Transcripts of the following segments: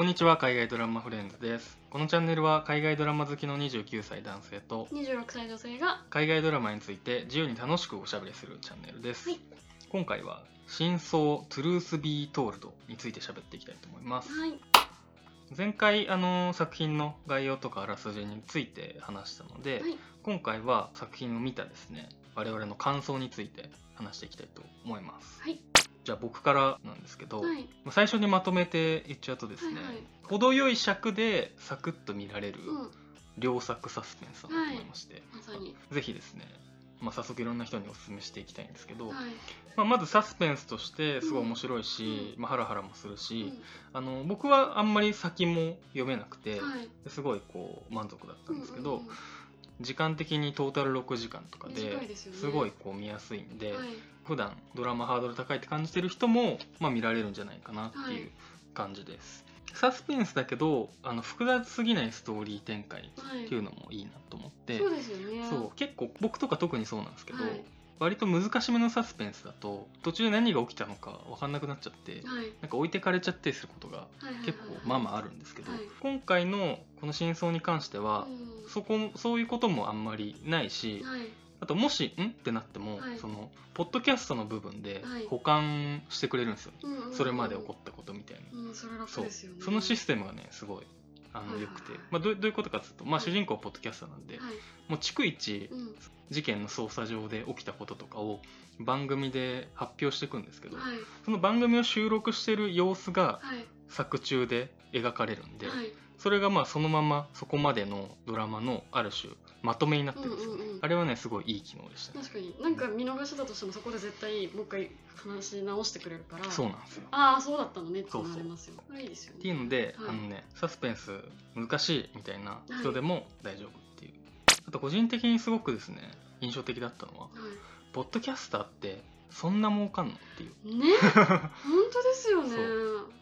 こんにちは海外ドラマフレンズです。このチャンネルは海外ドラマ好きの29歳男性と26歳女性が海外ドラマについて自由に楽しくおしゃべりするチャンネルです、はい。今回は真相トゥルースビートールドについて喋っていきたいと思います。はい。前回あの作品の概要とかあらすじについて話したので、はい。今回は作品を見たですね我々の感想について話していきたいと思います。はいじゃあ僕からなんですけど、はい。最初にまとめて言っちゃうとですね、はいはい。程よい尺でサクッと見られるうん。良作サスペンスだと思いまして、まさに。ぜひですね、まあ、早速いろんな人にお勧めしていきたいんですけど、はい。まあ、まずサスペンスとしてすごい面白いし、うん。まあ、ハラハラもするし、うあの僕はあんまり先も読めなくて、んはい。すごいこう満足だったんですけど、うんうんうん時間的にトータル6時間とかですごいこう見やすいんで、はい。普段ドラマハードル高いって感じてる人も、まあ、見られるんじゃないかなってはい。いう感じです、サスペンスだけどあの複雑すぎないストーリー展開はいっていうのもいいなと思って、そうですよね。そう結構僕とか特にそうなんですけど、はい割と難しめのサスペンスだと途中で何が起きたのか分かんなくなっちゃって、はい。なんか置いてかれちゃったりすることがはいはいはい。結構まあまああるんですけど、はい。今回のこの真相に関しては、うん。そこそういうこともあんまりないし、はい。あともし「ん?」ってなっても、はい。そのポッドキャストの部分ではい。保管してくれるんですよ、うんうんうんそれまで起こったことみたいな、うんそれ楽そうですよね。そのシステムがねすごいあのはいはい良くて、はい。まあ、どうどういうことかというと、まあ、はい主人公はポッドキャスターなんで、はい。もう逐一うん。事件の捜査上で起きたこととかを番組で発表していくんですけど、はい。その番組を収録してる様子がはい。作中で描かれるんで、はい。それがまあそのままそこまでのドラマのある種まとめになってるんですよ。ね、あれはねすごいいい機能でしたね。確かに。なんか見逃してたとしてもそこで絶対もう一回話し直してくれるから。そうなんですよ。ああそうだったのね。ってそうそうなりますよこれいいですよ。ねっていうので、はいあのねサスペンス難しいみたいな。人でも大丈夫っていう、あと個人的にすごくですね印象的だったのははポッドキャスターってそんな儲かんの？っていう。いね？本当ですよね。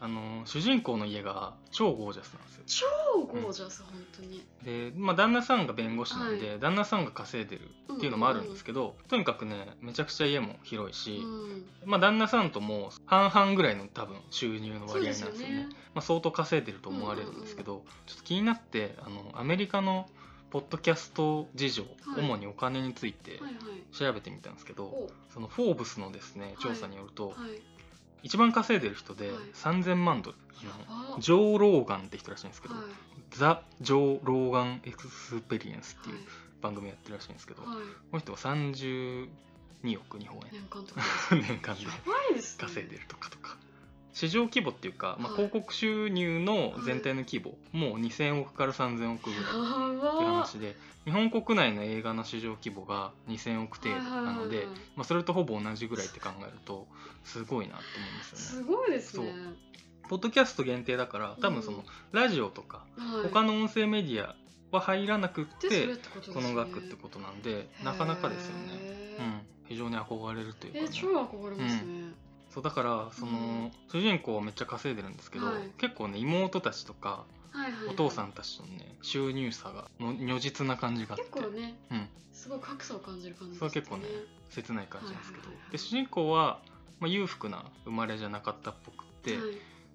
あの主人公の家が超ゴージャスなんですよ。超ゴージャス、本当に。で、まあ、旦那さんが弁護士なんで、は旦那さんが稼いでるっていうのもあるんですけど、とにかくねめちゃくちゃ家も広いし、うんまあ、旦那さんとも半々ぐらいの多分収入の割合なんですよね。よね。まあ、相当稼いでると思われるんですけど、ちょっと気になってあのアメリカのポッドキャスト事情、はい。主にお金についてはいはい。調べてみたんですけど、お。そのフォーブスのですね調査によると、はい。一番稼いでる人ではい。3000万ドル、ジョー・ローガンって人らしいんですけど、はい。 The Joe Rogan Experience っていうはい。番組やってるらしいんですけど、こはい。の人は32億日本円。年間で 稼いでるとかとか市場規模っていうか、まあ、はい。広告収入の全体の規模、もう2000億から3000億ぐらいって話で日本国内の映画の市場規模が2000億程度なので、まあ、それとほぼ同じぐらいって考えるとすごいなと思うんですよね。すごいですね。ポッドキャスト限定だから多分そのラジオとかはい。他の音声メディアは入らなくって、この額ってことなんでなかなかですよね、うん、非常に憧れるというか、ね。え超憧れますねそうだからその、主人公はめっちゃ稼いでるんですけど、はい。結構ね妹たちとかはいはいはい。お父さんたちとのね収入差がの如実な感じがあって。結構ねうん、すごい格差を感じる感じそれ結構ね切ない感じなんですけど、はいはいはい。で主人公は、まあ、裕福な生まれじゃなかったっぽくって、はい。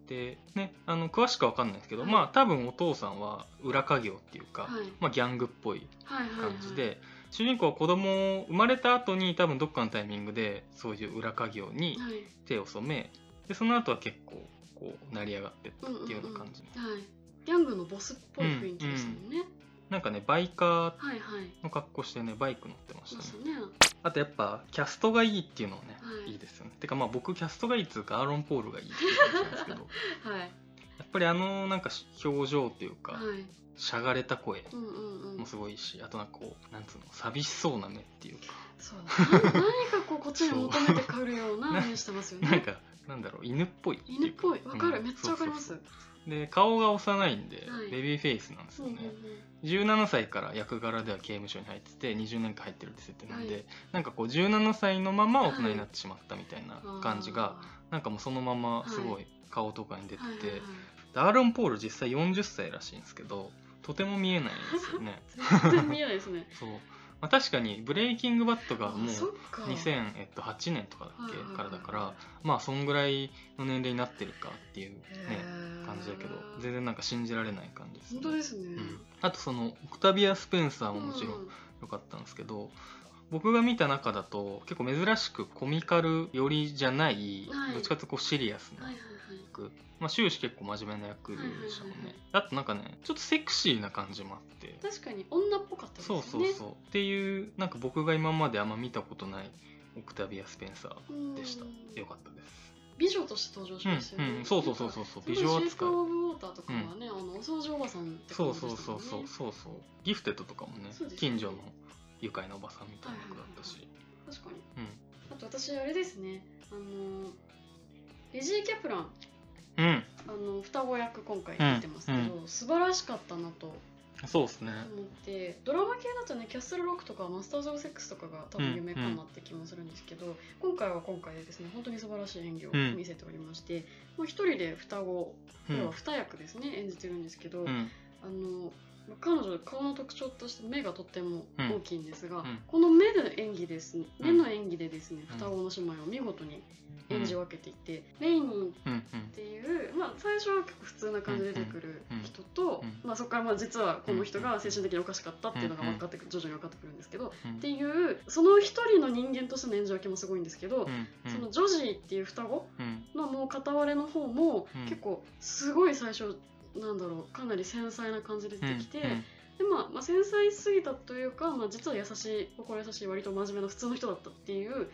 でねあの詳しくは分かんないですけど、はい。まあ多分お父さんは裏稼業っていうか、はい。まあ、ギャングっぽいはいはいはい。感じで、主人公は子供を生まれた後に多分どっかのタイミングでそういう裏稼業にはい。手を染めでその後は結構こう成り上がってったっていうような感じ、うんうんうんはい。ギャングのボスっぽい雰囲気でしたもんね。なんかねバイカーはいはい。の格好してねバイク乗ってましたね。あとやっぱキャストがいいっていうのはね、はい。い、いですよね。てかまあ僕キャストがいいっつうかアーロン・ポールがいいっていう感じなんですけど。はいぱりあのなんか表情っていうか、はい。しゃがれた声もすごいしあとなんかこうなんつうの寂しそうな目っていうか。そうな何かこうこっちに求めてくるような 目してますよね。なんかなんだろう犬っぽい犬っぽい。わかる、うん。めっちゃわかります。で顔が幼いんで、はい。ベビーフェイスなんですよね、うんうんうん。17歳から役柄では刑務所に入ってて20年間入ってるって設定なんで、はい。なんかこう17歳のまま大人になってしまったみたいな感じが、あなんかもうそのまますごい顔とかに出てて、アーロン・ポール実際40歳らしいんですけどとても見えないんですよね。全然見えないですね。そう。まあ、確かにブレイキングバットがもうあそっか。2008年とかだっけからだからまあそんぐらいの年齢になってるかっていうね感じだけど全然なんか信じられない感じです、本当ですね、うん、あとそのオクタビア・スペンサーももちろん。良かったんですけど、僕が見た中だと結構珍しくコミカル寄りじゃない、はい。どっちかというとこうシリアスなはいはいはい。役、まあ、終始結構真面目な役でしたもんね、はいはいはい。はいあとなんかねちょっとセクシーな感じもあって。確かに女っぽかったですよね。そうそうそう。っていうなんか僕が今まであんま見たことないオクタビア・スペンサーでした。うん。よかったです。美女として登場しましたよね、うんうんそうそうそうそうそう。美美女女扱い。扱いオブウォーターとかはね、あのお掃除おばさんってそうそう感じでしたもね。そうんそうそうそう。ギフテッドとかもね。近所の愉快なおばさんみたいな役だったし、確かに。うん。あと私あれですね。あのレジー・キャプラン。うん。あの双子役今回出てますけど、うん。素晴らしかったなとそうですね。思ってドラマ系だとねキャッスルロックとかマスターズ・オブ・セックスとかが多分夢かなって気もするんですけど、今回は今回でですね本当に素晴らしい演技をうん。見せておりまして、まあ、一人で双子こうん。れは二役ですね、演じてるんですけど、うん。あのまあ彼女顔の特徴として目がとっても大きいんですが、うんこの目の演技ですうん。目の演技でですね、うん。双子の姉妹を見事に演じ分けていて、レイニーっていう、まあ、最初は結構普通な感じで出てくる人と、まあ、そこからまあ実はこの人が精神的におかしかったっていうのが分かってくる徐々に分かってくるんですけど、うんっていうその一人の人間としての演じ分けもすごいんですけど、うんそのジョジーっていう双子うん。のもう片割れの方もうん。結構すごい最初なんだろうかなり繊細な感じで出てきて、うんでまあ、まあ繊細すぎたというか、まあ、実は優しい心優しい割と真面目な普通の人だったっていううんうん。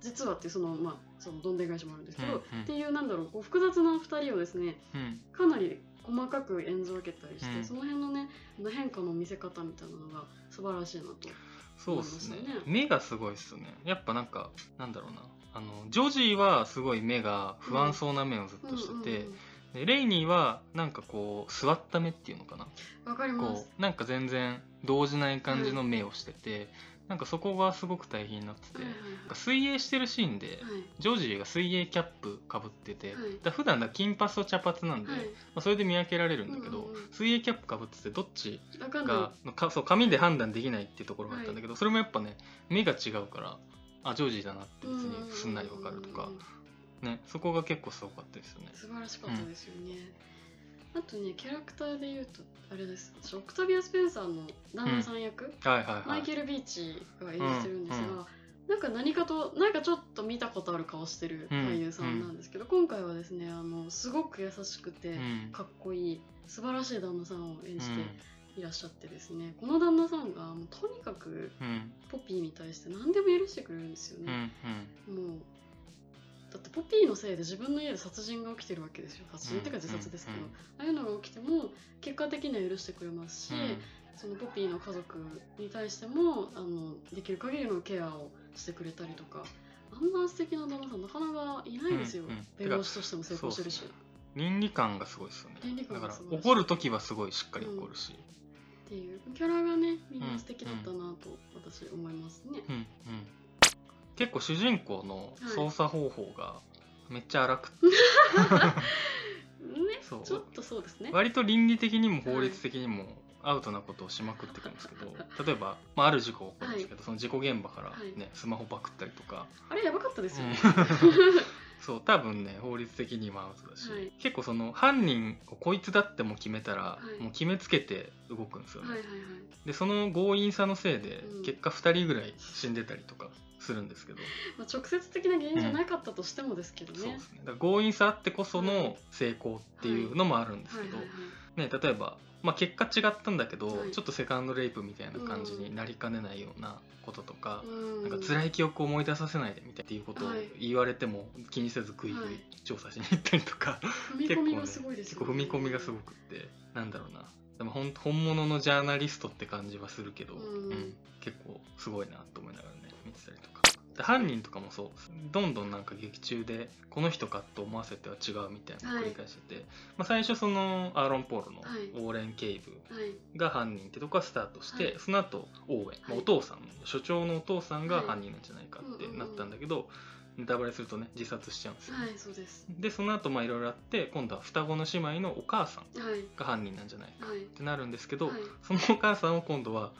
実はっていうそのまあそのどんでん返しもあるんですけど、うんうん。っていうなんだろうこう複雑な2人をですねうん。かなり細かく演じ分けたりして、うん。その辺のね変化の見せ方みたいなのが素晴らしいなとそうですね。ね目がすごいっすよね。やっぱなんかなんだろうな。あのジョジーはすごい目が不安そうな目をずっとしてて、うんうんでレイニーはなんかこう座った目っていうのかな？うんわかります。こうなんか全然動じない感じの目をしてて、なんかそこがすごく大変になってて、はいはいなんか水泳してるシーンで、はい。ジョージーが水泳キャップかぶってて、はい。だ普段だ金髪と茶髪なんで、はい。まあ、それで見分けられるんだけど、うんうんうん。水泳キャップかぶっててどっちわかんない。がのかそう紙で判断できないっていうところがあったんだけど、それもやっぱね目が違うからあジョージーだなって別にすんなりわかるとかねそこが結構すごかったですよね。素晴らしかったですよね、あとねキャラクターで言うとあれです。私オクタビア・スペンサーの旦那さん役？マイケル・ビーチが演じてるんですが、うんうん。なんか何かとなんかちょっと見たことある顔してる俳優さんなんですけど、今回はですねあのすごく優しくてうん。かっこいい素晴らしい旦那さんを演じてういらっしゃってですね、この旦那さんがもうとにかくんうん。ポピーに対して何でも許してくれるんですようんね、もうだってポピーのせいで自分の家で殺人が起きてるわけですよ。殺人っていうか自殺ですけど、うん。うんああいうのが起きても結果的には許してくれますし、うん。そのポピーの家族に対してもあのできる限りのケアをしてくれたりとか。あんな素敵な旦那さんなかなかいないですよ、うんうん。弁護士としても成功してるし。倫理観がすごいですよね。倫理観だから怒る時はすごいしっかり怒るし、っていう。キャラがねみんな素敵だったなと私思いますね、うんうん結構主人公の操作方法がめっちゃ荒くて、ねそう。ちょっとそうですね。割と倫理的にも法律的にもアウトなことをしまくってくるんですけど、例えば、まあ、ある事故が起こるんですけど、その事故現場から、ねはい。スマホパクったりとか、あれやばかったですよ、うん。ね そう多分ね法律的にもアウトだし、はい。結構その犯人をこいつだってもう決めたら、はい。もう決めつけて動くんですよね、はいはいはい。でその強引さのせいでうん。結果2人ぐらい死んでたりとかするんですけど、まあ、直接的な原因じゃなかったとしてもですけどね、そうですね。だから強引さあってこその成功っていうのもあるんですけど、例えば、まあ、結果違ったんだけど、はい。ちょっとセカンドレイプみたいな感じになりかねないようなこととか、うん。なんか辛い記憶を思い出させないでみたいっていうことをはい。言われても気にせずグイグはい。イ調査しに行ったりとか、踏み込みがすごいですよ、結構踏み込みがすごくってなんだろうなでもほん本物のジャーナリストって感じはするけど、うん。結構すごいなと思いながらね見てたりとか。で犯人とかもそう。どんどんなんか劇中でこの人かと思わせては違うみたいなのを繰り返してて、まあ、最初そのアーロン・ポールのはい。オーレン・ケイブはい。が犯人ってとこからスタートして、はい。その後オーウェン、まあはい。お父さん所長のお父さんがはい。犯人なんじゃないかってうんうんうん。なったんだけど、ネタバレするとね自殺しちゃうんですよ、はいそうです。でその後まあいろいろあって今度は双子の姉妹のお母さんはい。が犯人なんじゃないかはい。ってなるんですけど、はい。そのお母さんを今度は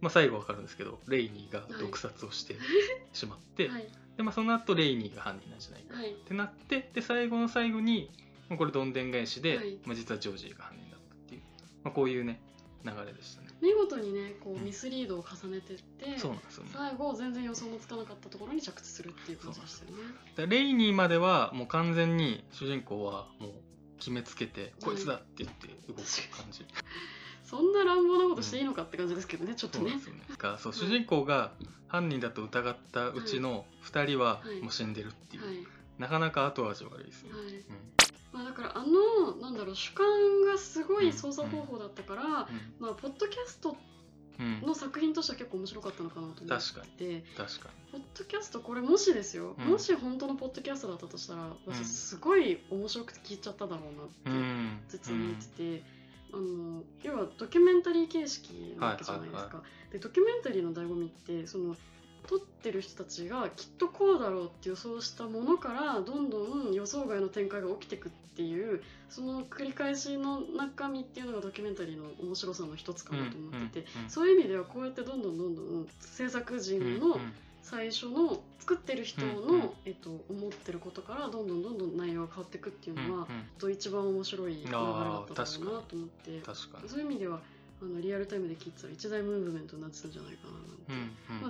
まあ、最後わかるんですけどレイニーが毒殺をしてしまって、はい。でまあ、その後レイニーが犯人なんじゃないかはい。ってなってで最後の最後にまあこれどんでん返しで、はい。まあ、実はジョージーが犯人だったっていう、まあ、こういうね流れでしたね見事にねこうミスリードを重ねてって、そうなんですよね。最後全然予想もつかなかったところに着地するっていう感じでしたよね。でレイニーまではもう完全に主人公はもう決めつけて、こいつだって言って動く感じ。そんな乱暴なことしていいのかって感じですけどね、ちょっとね。そうね。がそうはい主人公が犯人だと疑ったうちの2人ははい。もう死んでるっていう、はい。なかなか後味悪いですよね、はい。うんまあ、だからあのなんだろう主観がすごい操作方法だったから、まあ、ポッドキャストうん。うんの作品としては結構面白かったのかなと思って。確か確かポッドキャストこれもしですよ、うん。もし本当のポッドキャストだったとしたら私すごい面白くて聞いちゃっただろうなってにうん。実に思ってて、あの要はドキュメンタリー形式なわけじゃないですか。はいはいはでドキュメンタリーの醍醐味ってその撮ってる人たちがきっとこうだろうって予想したものからどんどん予想外の展開が起きていくっていうその繰り返しの中身っていうのがドキュメンタリーの面白さの一つかなと思ってて、そういう意味ではこうやってどんどんどんどん制作陣の最初の作ってる人の、えっと、思ってることからどんどんどんどん内容が変わっていくっていうのは、と一番面白い流れだっただろうなと思ってそういう意味ではあのリアルタイムで聞いてたら一大ムーブメントになってたんじゃないかななんて、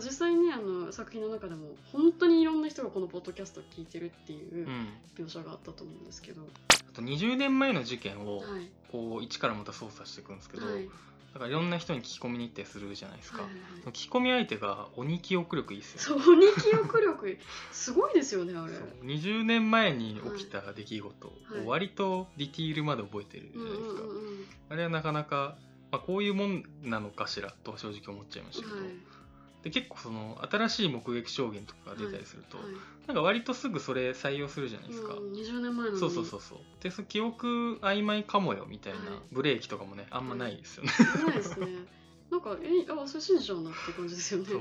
実際にあの作品の中でも本当にいろんな人がこのポッドキャストを聞いてるっていううん。描写があったと思うんですけど、あと20年前の事件をはい。こう一からまた捜査していくんですけど、はい。だからいろんな人に聞き込みに行ってするじゃないですか、はいはい聞き込み相手が鬼記憶力いいっすよね。そう鬼記憶力すごいですよねあれ。そう。20年前に起きた出来事をはい。割とディティールまで覚えてるじゃうんうんないですか、うんうん。あれはなかなか、まあ、こういうもんなのかしらと正直思っちゃいましたけど、はいで結構その新しい目撃証言とかが出たりすると、はいなんか割とすぐそれ採用するじゃないですか、うん、20年前なのにそうそうそうそう。でその記憶曖昧かもよみたいなはい。ブレーキとかもねあんまないですよね、ないですね。なんかえあそれ信じちゃうなって感じですよね。そう。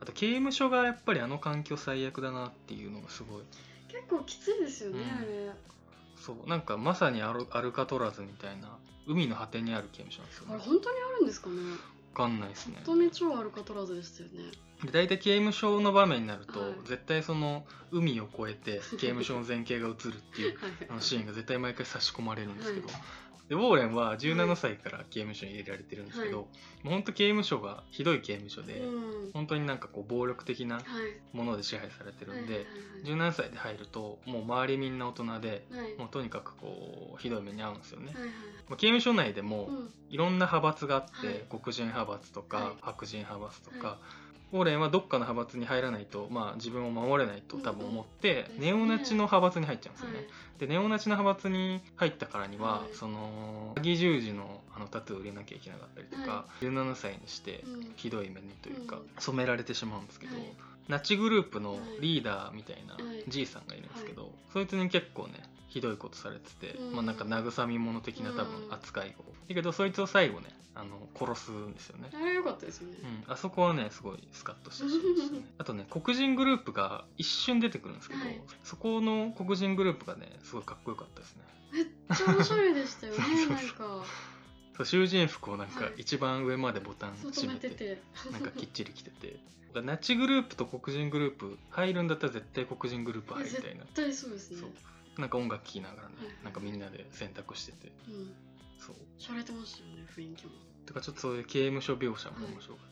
あと刑務所がやっぱりあの環境最悪だなっていうのがすごい。結構きついですよね、うん。あれ。そう。なんかまさにアルアルカトラズみたいな海の果てにある刑務所なんですよね。あれ本当にあるんですかね？分かんないですね。本当に超アルカトラズでしたよね。で大体刑務所の場面になると、はい。絶対その海を越えて 刑務所の前景が映るっていうはい。あのシーンが絶対毎回差し込まれるんですけど、はいでウォーレンは17歳から刑務所に入れられてるんですけど、はい。もう本当刑務所がひどい刑務所で、うん。本当になんかこう暴力的なはい。もので支配されてるんで、はい17歳で入るともう周りみんな大人ではい。はいもうとにかくこうひどい目に遭うんですよね、はいはいまあ刑務所内でもうん。いろんな派閥があって、はい。黒人派閥とか、はい。白人派閥とか、はウォーレンはどっかの派閥に入らないと、まあ、自分を守れないと多分思って、ネオナチの派閥に入っちゃうんですよね、はい。でネオナチの派閥に入ったからには、はい。その詐欺十字のあのタトゥーを売れなきゃいけなかったりとか、は17歳にしてうん。ひどい目にというか、うん。染められてしまうんですけど、はいナチグループのリーダーみたいなはい。じいさんがいるんですけど、そいつに結構ねひどいことされてて、うん。まあなんか慰み者的な多分うん扱いを、だけどそいつを最後ねあの殺すんですよね、あれ良かったですよね。うん、あそこはねすごいスカッとしたシーンでしたねあとね黒人グループが一瞬出てくるんですけど、はい。そこの黒人グループがねすごいかっこよかったですね。めっちゃおしゃれでしたよね なんかそう囚人服をなんかはい。一番上までボタン閉めて,、なんかきっちり着てて。ナチグループと黒人グループ入るんだったら絶対黒人グループ入りたいな。絶対そうですね。なんか音楽聴きながらね、はい。なんかみんなで選択してて。うん。そう。しゃれてましたよね雰囲気も。とかちょっとそういう刑務所描写も面白かった。りとか、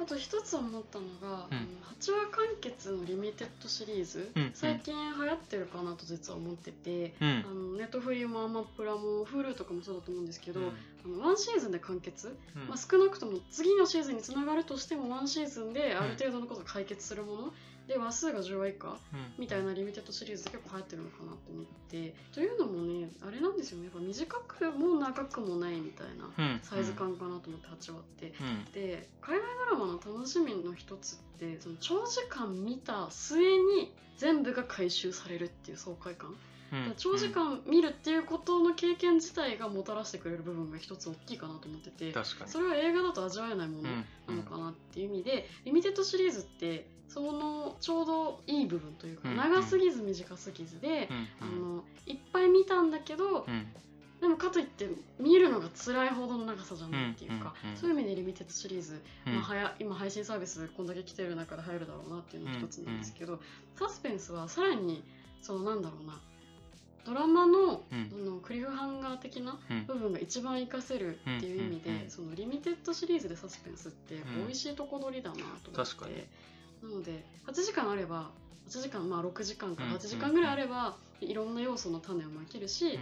あと一つ思ったのが、うん。あの8話完結のリミテッドシリーズ、うん最近流行ってるかなと実は思ってて、うん。あのネットフリもアマプラも Hulu とかもそうだと思うんですけど、うん。あのワンシーズンで完結、うん。まあ、少なくとも次のシーズンにつながるとしてもワンシーズンである程度のことが解決するもの、で話数が10話以下うん。みたいなリミテッドシリーズで結構流行ってるのかなと思って。というのもねあれなんですよね。やっぱ短くも長くもないみたいなうん。サイズ感かなと思って8話って。うん。で海外ドラマの楽しみの一つってその長時間見た末に全部が回収されるっていう爽快感、うん。長時間見るっていうことの経験自体がもたらしてくれる部分が一つ大きいかなと思ってて。確かに。それは映画だと味わえないものうんなのかなっていう意味で、リミテッドシリーズってそのちょうどいい部分というか、うん長すぎず短すぎずで、うんあのいっぱい見たんだけど、うん。でもかといって見るのが辛いほどの長さじゃないっていうか、うんうんうん。そういう意味でリミテッドシリーズ、うん。まあ、はや今配信サービスこんだけ来てる中で入るだろうなっていうのが一つなんですけど、サスペンスはさらにそのなんだろうなドラマの,、うのクリフハンガー的なうん部分が一番活かせるっていう意味で、うんうんうんそのリミテッドシリーズでサスペンスってうん美味しいとこ取りだなと思って、確かになので8時間あれば8時間まあ6時間かうん8時間ぐらいあれば、いろんな要素の種をまけるし、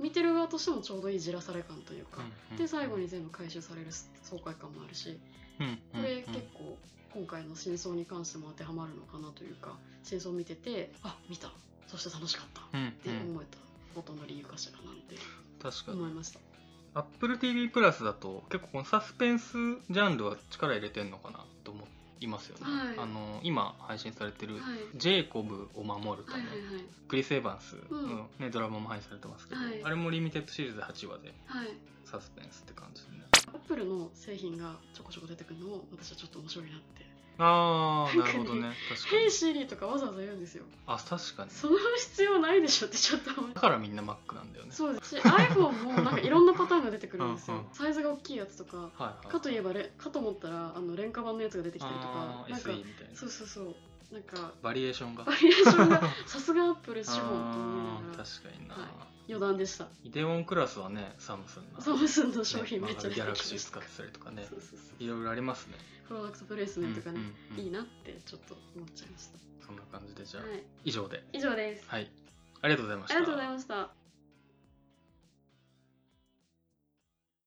見てる側としてもちょうどいいじらされ感というか、うんで最後に全部回収される爽快感もあるしうんこれうん。結構今回の真相に関しても当てはまるのかなというか真相を見ててあ見たそして楽しかったっうんてうん。思えたことの理由かしらなんて確かに。思いました。Apple TV プラスだと結構このサスペンスジャンルは力入れてんのかな？いますよね、はい。あの今配信されてるはい「ジェイコブを守るため」クリス・エヴァンスうん。の、ねドラマも配信されてますけど、はい。あれもリミテッドシリーズで8話ではい。サスペンスって感じでねアップルの製品がちょこちょこ出てくるのも私はちょっと面白いなってああなるほどね「確かに。 Hey Siri」とかわざわざ言うんですよ。あ確かに。その必要ないでしょってちょっと思いだからみんな Mac なんだよね。そうです。し iPhone もなんかいろんなパターンが出てくるんですよ。うんうん。サイズが大きいやつとかはいはいかといえばレかと思ったらあの廉価版のやつが出てきたりとかなんか SE みたいな。そうそうそうなんかバリエーションが。バリエーションが さすがアップル資本と思いあーながら確かにな、はい。余談でした。イデオンクラスはねサムスンなサムスンの商品ねめっちゃ出てきまギャラクシー使ってたりとかね。いろいろありますね。プロダクトプレイスメントがね、うんうんうんいいなってちょっと思っちゃいましそんな感じでじゃた、あ、はい、以上で。以上です、はい。ありがとうございました。ありがとうございました